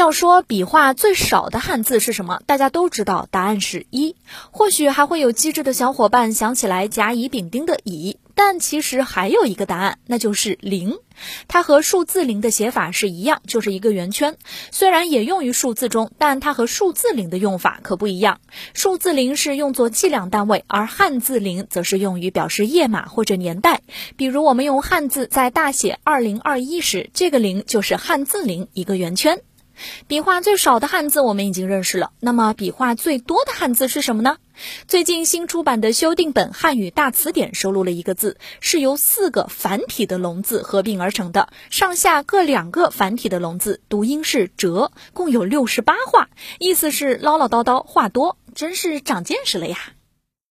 要说笔画最少的汉字是什么？大家都知道，答案是一。或许还会有机智的小伙伴想起来甲乙丙丁的乙，但其实还有一个答案，那就是零。它和数字零的写法是一样，就是一个圆圈。虽然也用于数字中，但它和数字零的用法可不一样。数字零是用作计量单位，而汉字零则是用于表示页码或者年代。比如我们用汉字在大写二零二一时，这个零就是汉字零，一个圆圈。笔画最少的汉字我们已经认识了，那么笔画最多的汉字是什么呢？最近新出版的修订本《汉语大词典》收录了一个字，是由四个繁体的龙字合并而成的，上下各两个繁体的龙字，读音是“折”，共有六十八画，意思是唠唠叨叨话多，真是长见识了呀。